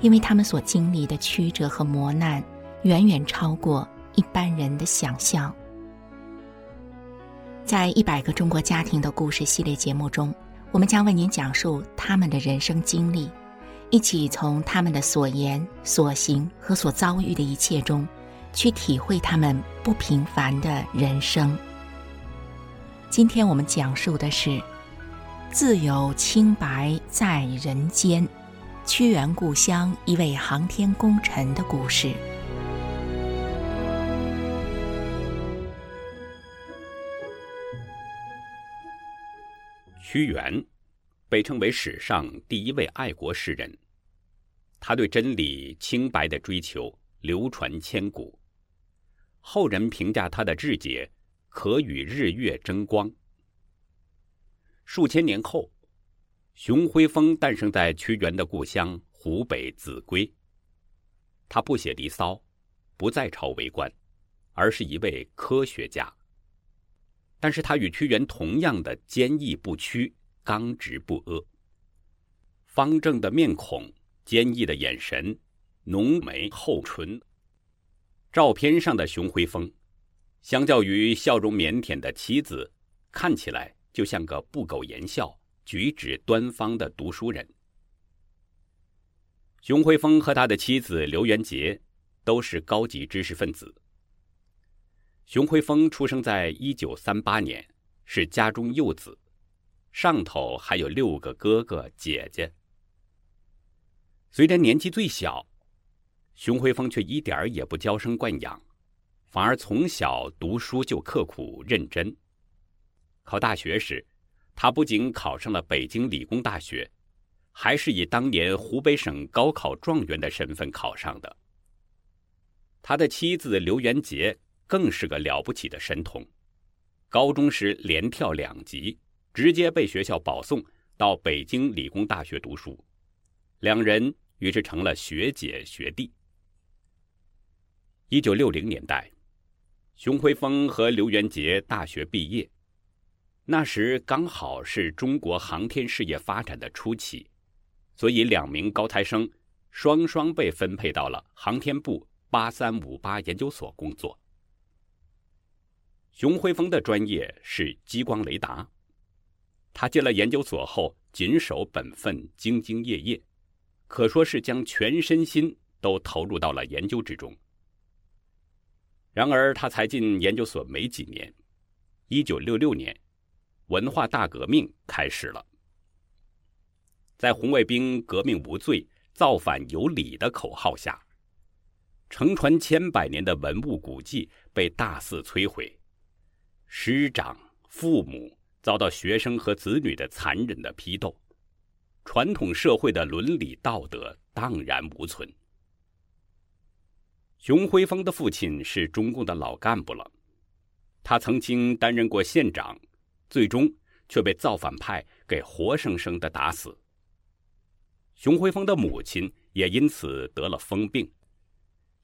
因为他们所经历的曲折和磨难，远远超过一般人的想象。在一百个中国家庭的故事系列节目中，我们将为您讲述他们的人生经历，一起从他们的所言、所行和所遭遇的一切中，去体会他们不平凡的人生。今天我们讲述的是：自有清白在人间。屈原故乡一位航天功臣的故事。屈原被称为史上第一位爱国诗人，他对真理、清白的追求流传千古，后人评价他的志节可与日月争光。数千年后。熊辉峰诞生在屈原的故乡湖北秭归。他不写《离骚》，不在朝为官，而是一位科学家。但是他与屈原同样的坚毅不屈、刚直不阿。方正的面孔，坚毅的眼神，浓眉厚唇。照片上的熊辉峰，相较于笑容腼腆的妻子，看起来就像个不苟言笑。举止端方的读书人。熊辉峰和他的妻子刘元杰都是高级知识分子。熊辉峰出生在一九三八年，是家中幼子，上头还有六个哥哥姐姐。虽然年纪最小，熊辉峰却一点儿也不娇生惯养，反而从小读书就刻苦认真。考大学时，他不仅考上了北京理工大学，还是以当年湖北省高考状元的身份考上的。他的妻子刘元杰更是个了不起的神童，高中时连跳两级，直接被学校保送到北京理工大学读书，两人于是成了学姐学弟。一九六零年代，熊辉峰和刘元杰大学毕业。那时刚好是中国航天事业发展的初期，所以两名高材生双双被分配到了航天部八三五八研究所工作。熊辉峰的专业是激光雷达，他进了研究所后谨守本分，兢兢业业，可说是将全身心都投入到了研究之中。然而他才进研究所没几年，一九六六年。文化大革命开始了，在红卫兵“革命无罪，造反有理”的口号下，承传千百年的文物古迹被大肆摧毁，师长、父母遭到学生和子女的残忍的批斗，传统社会的伦理道德荡然无存。熊辉峰的父亲是中共的老干部了，他曾经担任过县长。最终却被造反派给活生生的打死。熊辉峰的母亲也因此得了疯病。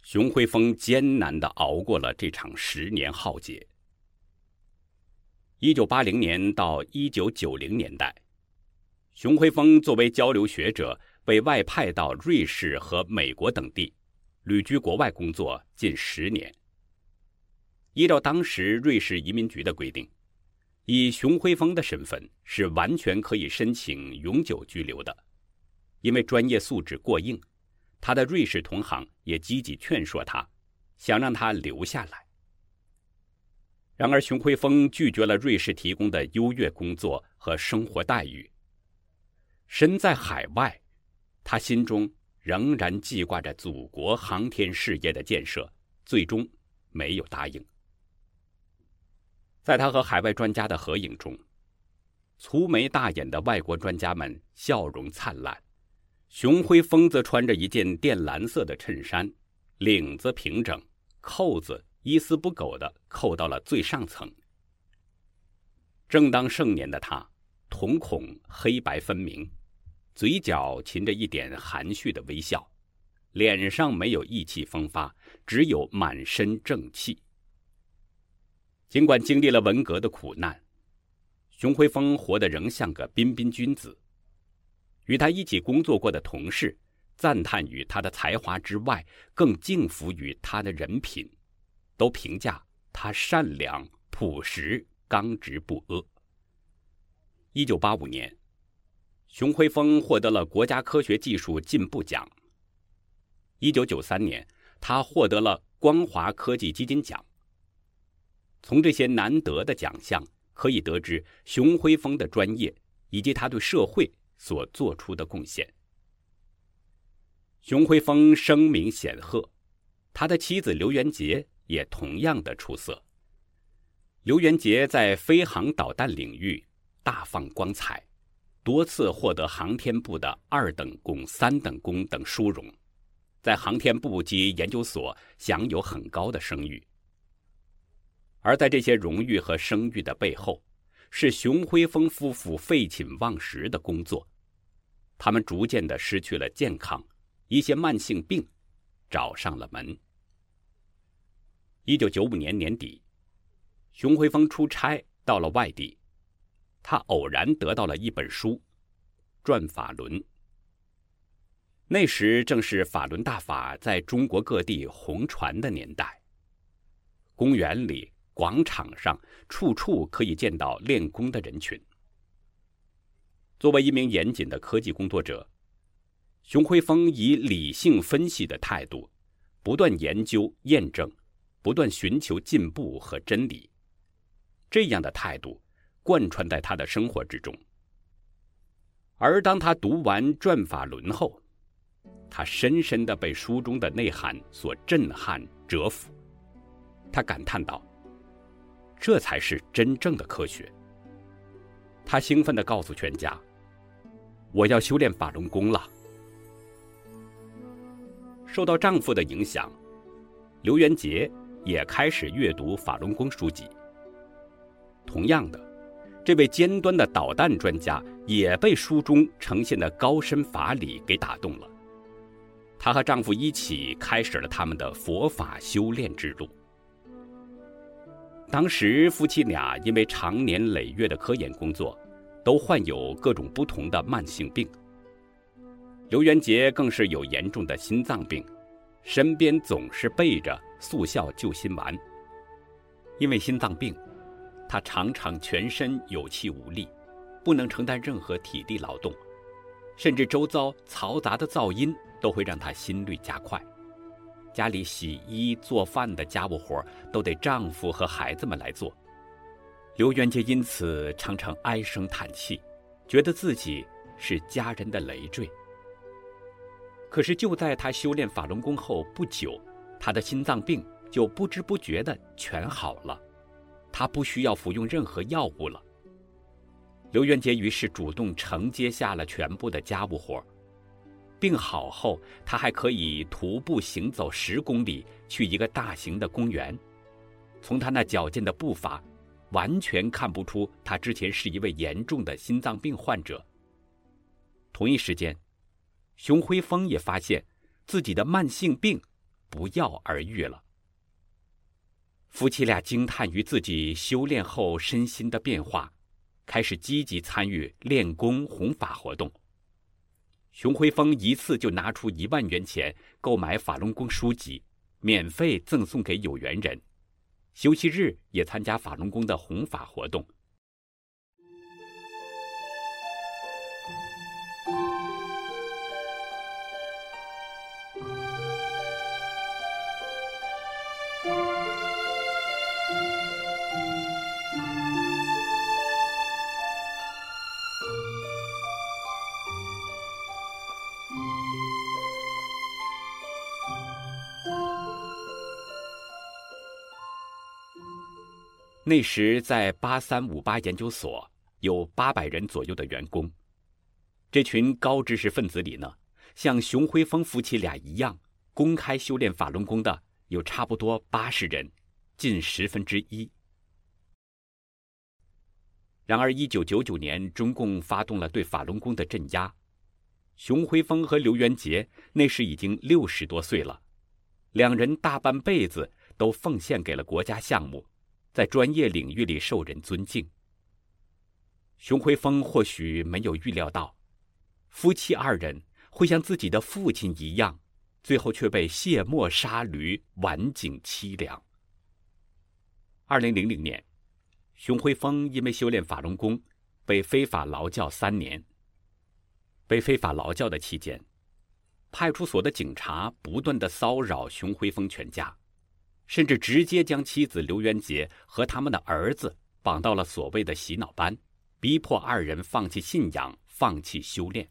熊辉峰艰难地熬过了这场十年浩劫。一九八零年到一九九零年代，熊辉峰作为交流学者被外派到瑞士和美国等地，旅居国外工作近十年。依照当时瑞士移民局的规定，以熊辉峰的身份是完全可以申请永久居留的，因为专业素质过硬，他的瑞士同行也积极劝说他，想让他留下来。然而，熊辉峰拒绝了瑞士提供的优越工作和生活待遇。身在海外，他心中仍然记挂着祖国航天事业的建设，最终没有答应。在他和海外专家的合影中，粗眉大眼的外国专家们笑容灿烂，熊辉峰则穿着一件靛蓝色的衬衫，领子平整，扣子一丝不苟地扣到了最上层。正当盛年的他，瞳孔黑白分明，嘴角噙着一点含蓄的微笑，脸上没有意气风发，只有满身正气。尽管经历了文革的苦难，熊辉峰活得仍像个彬彬君子。与他一起工作过的同事，赞叹于他的才华之外，更敬服于他的人品，都评价他善良、朴实、刚直不阿。一九八五年，熊辉峰获得了国家科学技术进步奖。一九九三年，他获得了光华科技基金奖。从这些难得的奖项可以得知，熊辉峰的专业以及他对社会所做出的贡献。熊辉峰声名显赫，他的妻子刘元杰也同样的出色。刘元杰在飞航导弹领域大放光彩，多次获得航天部的二等功、三等功等殊荣，在航天部及研究所享有很高的声誉。而在这些荣誉和声誉的背后，是熊辉峰夫妇废寝忘食的工作。他们逐渐的失去了健康，一些慢性病找上了门。一九九五年年底，熊辉峰出差到了外地，他偶然得到了一本书《转法轮》。那时正是法轮大法在中国各地红传的年代，公园里。广场上，处处可以见到练功的人群。作为一名严谨的科技工作者，熊辉峰以理性分析的态度，不断研究验证，不断寻求进步和真理。这样的态度贯穿在他的生活之中。而当他读完《转法轮》后，他深深的被书中的内涵所震撼折服。他感叹道。这才是真正的科学。她兴奋地告诉全家：“我要修炼法轮功了。”受到丈夫的影响，刘元杰也开始阅读法轮功书籍。同样的，这位尖端的导弹专家也被书中呈现的高深法理给打动了。她和丈夫一起开始了他们的佛法修炼之路。当时夫妻俩因为长年累月的科研工作，都患有各种不同的慢性病。刘元杰更是有严重的心脏病，身边总是备着速效救心丸。因为心脏病，他常常全身有气无力，不能承担任何体力劳动，甚至周遭嘈杂的噪音都会让他心率加快。家里洗衣做饭的家务活都得丈夫和孩子们来做，刘元杰因此常常唉声叹气，觉得自己是家人的累赘。可是就在他修炼法轮功后不久，他的心脏病就不知不觉地全好了，他不需要服用任何药物了。刘元杰于是主动承接下了全部的家务活。病好后，他还可以徒步行走十公里去一个大型的公园。从他那矫健的步伐，完全看不出他之前是一位严重的心脏病患者。同一时间，熊辉峰也发现自己的慢性病不药而愈了。夫妻俩惊叹于自己修炼后身心的变化，开始积极参与练功弘法活动。熊辉峰一次就拿出一万元钱购买法轮功书籍，免费赠送给有缘人。休息日也参加法轮功的弘法活动。那时，在八三五八研究所有八百人左右的员工。这群高知识分子里呢，像熊辉峰夫妻俩一样公开修炼法轮功的有差不多八十人，近十分之一。然而，一九九九年，中共发动了对法轮功的镇压。熊辉峰和刘元杰那时已经六十多岁了，两人大半辈子都奉献给了国家项目，在专业领域里受人尊敬。熊辉峰或许没有预料到，夫妻二人会像自己的父亲一样，最后却被卸磨杀驴，晚景凄凉。二零零零年。熊辉峰因为修炼法轮功，被非法劳教三年。被非法劳教的期间，派出所的警察不断的骚扰熊辉峰全家，甚至直接将妻子刘元杰和他们的儿子绑到了所谓的洗脑班，逼迫二人放弃信仰、放弃修炼。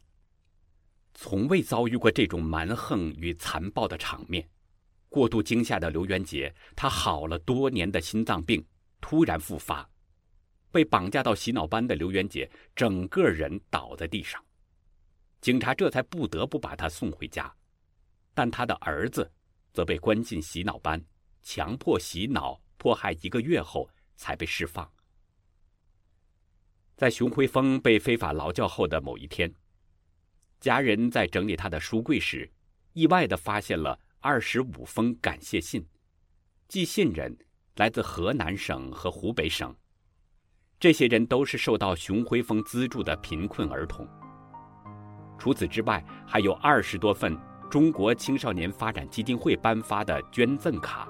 从未遭遇过这种蛮横与残暴的场面，过度惊吓的刘元杰，他好了多年的心脏病突然复发。被绑架到洗脑班的刘元杰，整个人倒在地上，警察这才不得不把他送回家，但他的儿子则被关进洗脑班，强迫洗脑迫害一个月后才被释放。在熊辉峰被非法劳教后的某一天，家人在整理他的书柜时，意外地发现了二十五封感谢信，寄信人来自河南省和湖北省。这些人都是受到熊辉峰资助的贫困儿童。除此之外，还有二十多份中国青少年发展基金会颁发的捐赠卡。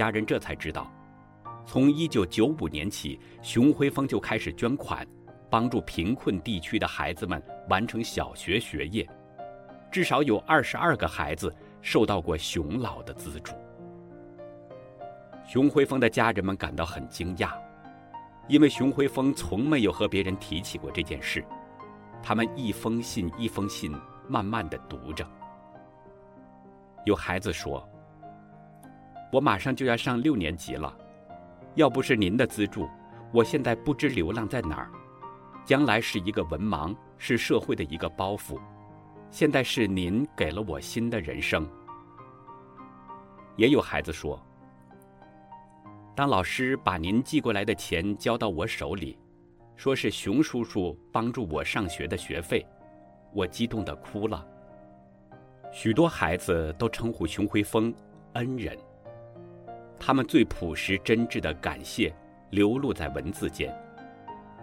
家人这才知道，从一九九五年起，熊辉峰就开始捐款，帮助贫困地区的孩子们完成小学学业。至少有二十二个孩子受到过熊老的资助。熊辉峰的家人们感到很惊讶。因为熊辉峰从没有和别人提起过这件事，他们一封信一封信慢慢的读着。有孩子说：“我马上就要上六年级了，要不是您的资助，我现在不知流浪在哪儿，将来是一个文盲，是社会的一个包袱。现在是您给了我新的人生。”也有孩子说。当老师把您寄过来的钱交到我手里，说是熊叔叔帮助我上学的学费，我激动的哭了。许多孩子都称呼熊辉峰恩人，他们最朴实真挚的感谢流露在文字间，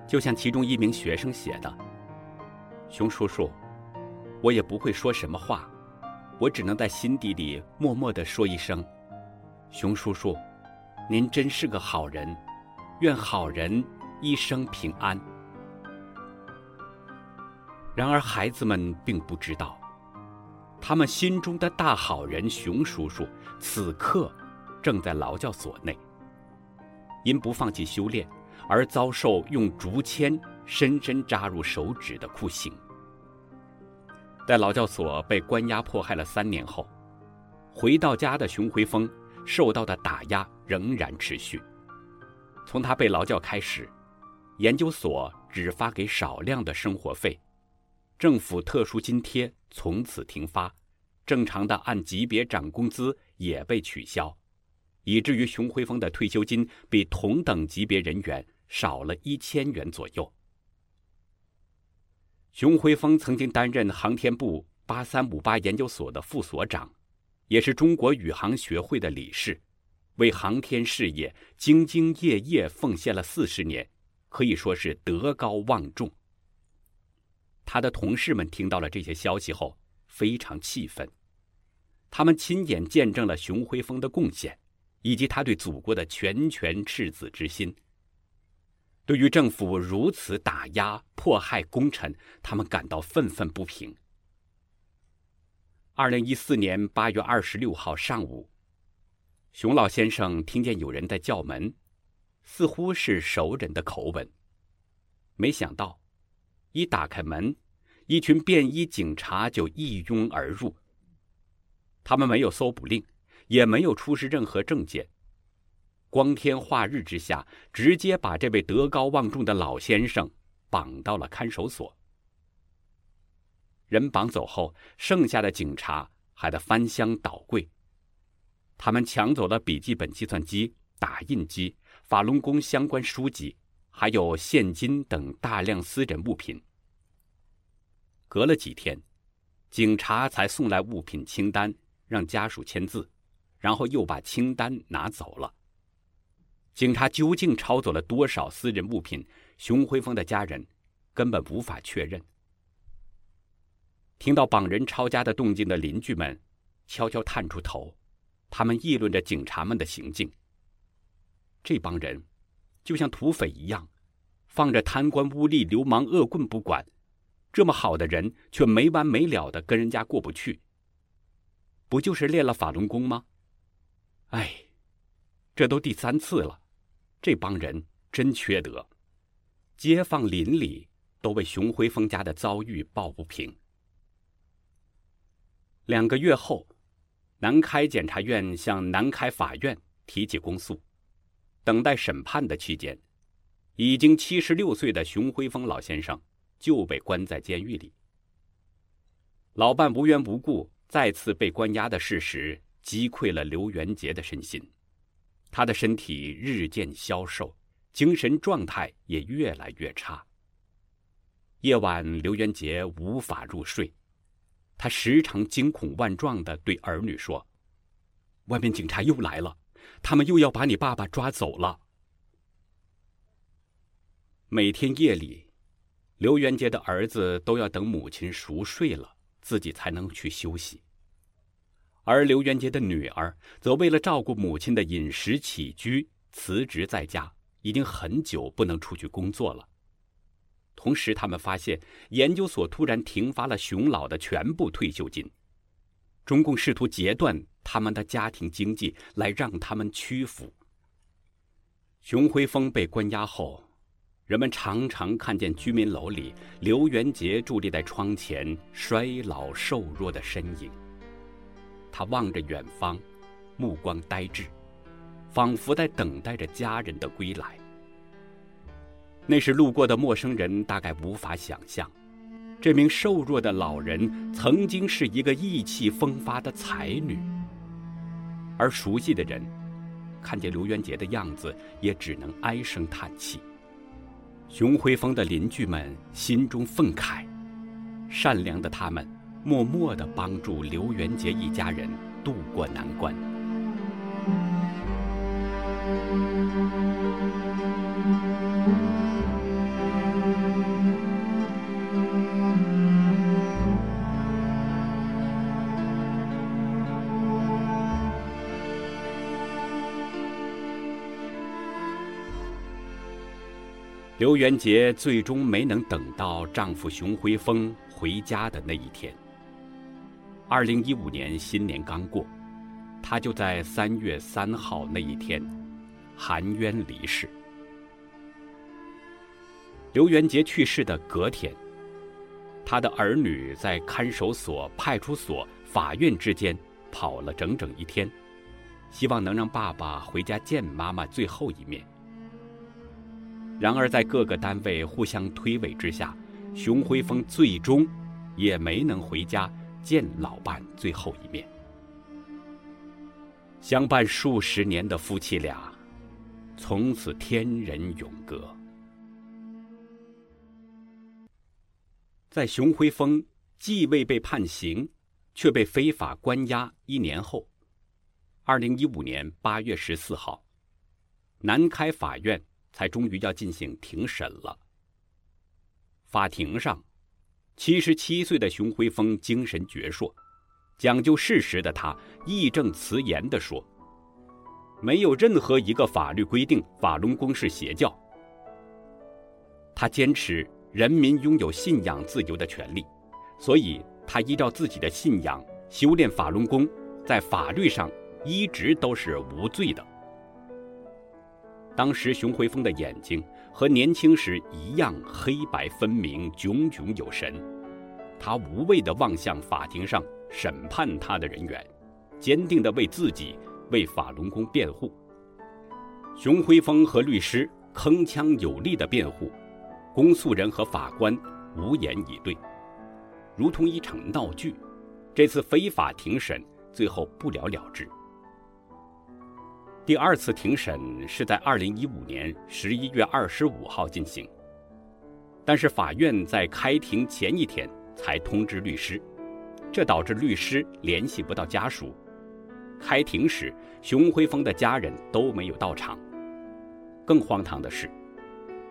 就像其中一名学生写的：“熊叔叔，我也不会说什么话，我只能在心底里默默地说一声，熊叔叔。”您真是个好人，愿好人一生平安。然而，孩子们并不知道，他们心中的大好人熊叔叔，此刻正在劳教所内，因不放弃修炼而遭受用竹签深深扎入手指的酷刑。在劳教所被关押迫害了三年后，回到家的熊辉峰。受到的打压仍然持续。从他被劳教开始，研究所只发给少量的生活费，政府特殊津贴从此停发，正常的按级别涨工资也被取消，以至于熊辉峰的退休金比同等级别人员少了一千元左右。熊辉峰曾经担任航天部八三五八研究所的副所长。也是中国宇航学会的理事，为航天事业兢兢业业奉献了四十年，可以说是德高望重。他的同事们听到了这些消息后非常气愤，他们亲眼见证了熊辉峰的贡献，以及他对祖国的拳拳赤子之心。对于政府如此打压迫害功臣，他们感到愤愤不平。二零一四年八月二十六号上午，熊老先生听见有人在叫门，似乎是熟人的口吻。没想到，一打开门，一群便衣警察就一拥而入。他们没有搜捕令，也没有出示任何证件，光天化日之下，直接把这位德高望重的老先生绑到了看守所。人绑走后，剩下的警察还得翻箱倒柜。他们抢走了笔记本、计算机、打印机、法轮功相关书籍，还有现金等大量私人物品。隔了几天，警察才送来物品清单，让家属签字，然后又把清单拿走了。警察究竟抄走了多少私人物品？熊辉峰的家人根本无法确认。听到绑人抄家的动静的邻居们悄悄探出头，他们议论着警察们的行径。这帮人就像土匪一样，放着贪官污吏、流氓恶棍不管，这么好的人却没完没了的跟人家过不去。不就是练了法轮功吗？哎，这都第三次了，这帮人真缺德。街坊邻里都为熊辉峰家的遭遇抱不平。两个月后，南开检察院向南开法院提起公诉。等待审判的期间，已经七十六岁的熊辉峰老先生就被关在监狱里。老伴无缘无故再次被关押的事实，击溃了刘元杰的身心。他的身体日渐消瘦。精神状态也越来越差。夜晚，刘元杰无法入睡，他时常惊恐万状地对儿女说：“外面警察又来了，他们又要把你爸爸抓走了。”每天夜里，刘元杰的儿子都要等母亲熟睡了，自己才能去休息。而刘元杰的女儿则为了照顾母亲的饮食起居，辞职在家。已经很久不能出去工作了。同时，他们发现研究所突然停发了熊老的全部退休金，中共试图截断他们的家庭经济，来让他们屈服。熊辉峰被关押后，人们常常看见居民楼里刘元杰伫立在窗前衰老瘦弱的身影。他望着远方，目光呆滞。仿佛在等待着家人的归来。那时路过的陌生人大概无法想象，这名瘦弱的老人曾经是一个意气风发的才女。而熟悉的人，看见刘元杰的样子，也只能唉声叹气。熊辉峰的邻居们心中愤慨，善良的他们默默地帮助刘元杰一家人渡过难关。刘元杰最终没能等到丈夫熊辉峰回家的那一天。二零一五年新年刚过，他就在三月三号那一天含冤离世。刘元杰去世的隔天，他的儿女在看守所、派出所、法院之间跑了整整一天，希望能让爸爸回家见妈妈最后一面。然而，在各个单位互相推诿之下，熊辉峰最终也没能回家见老伴最后一面。相伴数十年的夫妻俩，从此天人永隔。在熊辉峰既未被判刑，却被非法关押一年后，二零一五年八月十四号，南开法院。才终于要进行庭审了。法庭上，七十七岁的熊辉峰精神矍铄，讲究事实的他义正辞严地说：“没有任何一个法律规定法轮功是邪教。他坚持人民拥有信仰自由的权利，所以他依照自己的信仰修炼法轮功，在法律上一直都是无罪的。”当时熊辉峰的眼睛和年轻时一样黑白分明、炯炯有神。他无畏地望向法庭上审判他的人员，坚定地为自己、为法轮功辩护。熊辉峰和律师铿锵有力的辩护，公诉人和法官无言以对。如同一场闹剧。这次非法庭审最后不了了之。第二次庭审是在二零一五年十一月二十五号进行，但是法院在开庭前一天才通知律师，这导致律师联系不到家属。开庭时，熊辉峰的家人都没有到场。更荒唐的是，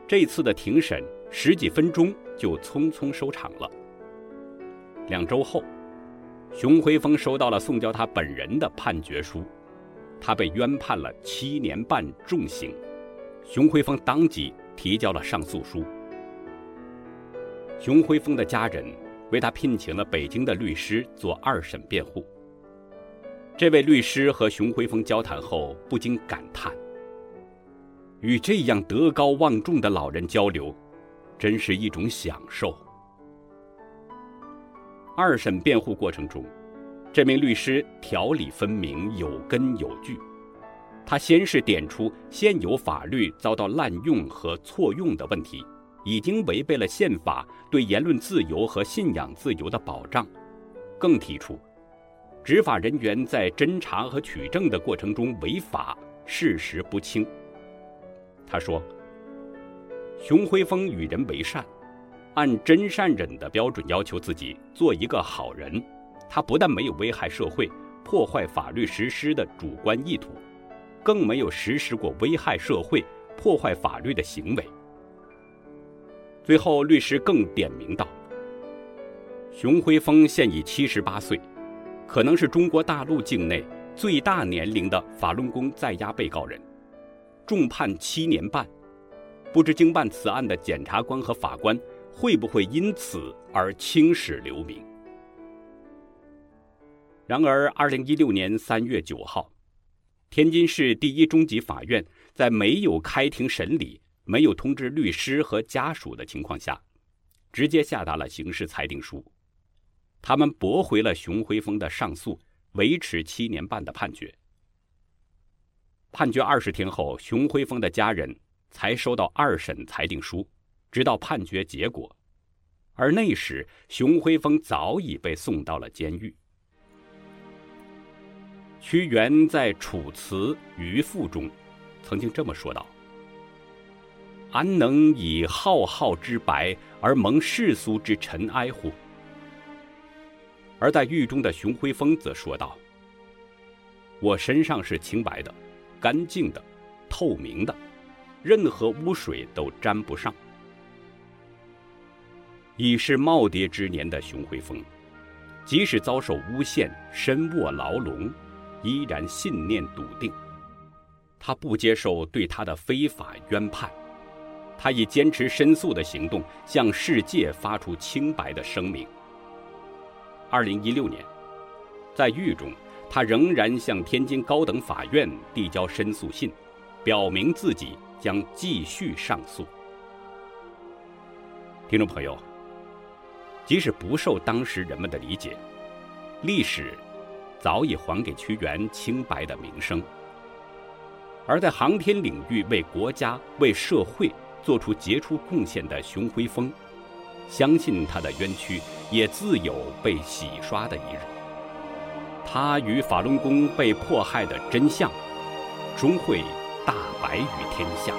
这次的庭审十几分钟就匆匆收场了。两周后，熊辉峰收到了送交他本人的判决书，他被冤判了七年半重刑。熊辉峰当即提交了上诉书。熊辉峰的家人为他聘请了北京的律师做二审辩护。这位律师和熊辉峰交谈后，不禁感叹：与这样德高望重的老人交流，真是一种享受。二审辩护过程中，这名律师条理分明、有根有据。他先是点出现有法律遭到滥用和错用的问题，已经违背了宪法对言论自由和信仰自由的保障，更提出，执法人员在侦查和取证的过程中违法，事实不清。他说：“熊辉峰与人为善，按真善忍的标准要求自己做一个好人。他不但没有危害社会、破坏法律实施的主观意图，更没有实施过危害社会、破坏法律的行为。”最后，律师更点名道：“熊辉峰现已七十八岁。”可能是中国大陆境内最大年龄的法轮功在押被告人，重判七年半，不知经办此案的检察官和法官会不会因此而青史留名？然而，二零一六年三月九号，天津市第一中级法院在没有开庭审理、没有通知律师和家属的情况下，直接下达了刑事裁定书。他们驳回了熊辉峰的上诉，维持七年半的判决。判决二十天后，熊辉峰的家人才收到二审裁定书，直到判决结果。而那时，熊辉峰早已被送到了监狱。屈原在《楚辞渔父》中曾经这么说道：“安能以浩浩之白而蒙世俗之尘埃乎？”而在狱中的熊辉峰则说道：“我身上是清白的、干净的、透明的，任何污水都沾不上。”已是耄耋之年的熊辉峰，即使遭受诬陷、身卧牢笼，依然信念笃定。他不接受对他的非法冤判，他以坚持申诉的行动向世界发出清白的声明。二零一六年，在狱中，他仍然向天津高等法院递交申诉信，表明自己将继续上诉。听众朋友，即使不受当时人们的理解，历史早已还给屈原清白的名声。而在航天领域为国家、为社会做出杰出贡献的熊辉峰。相信他的冤屈也自有被洗刷的一日。他与法轮功被迫害的真相，终会大白于天下。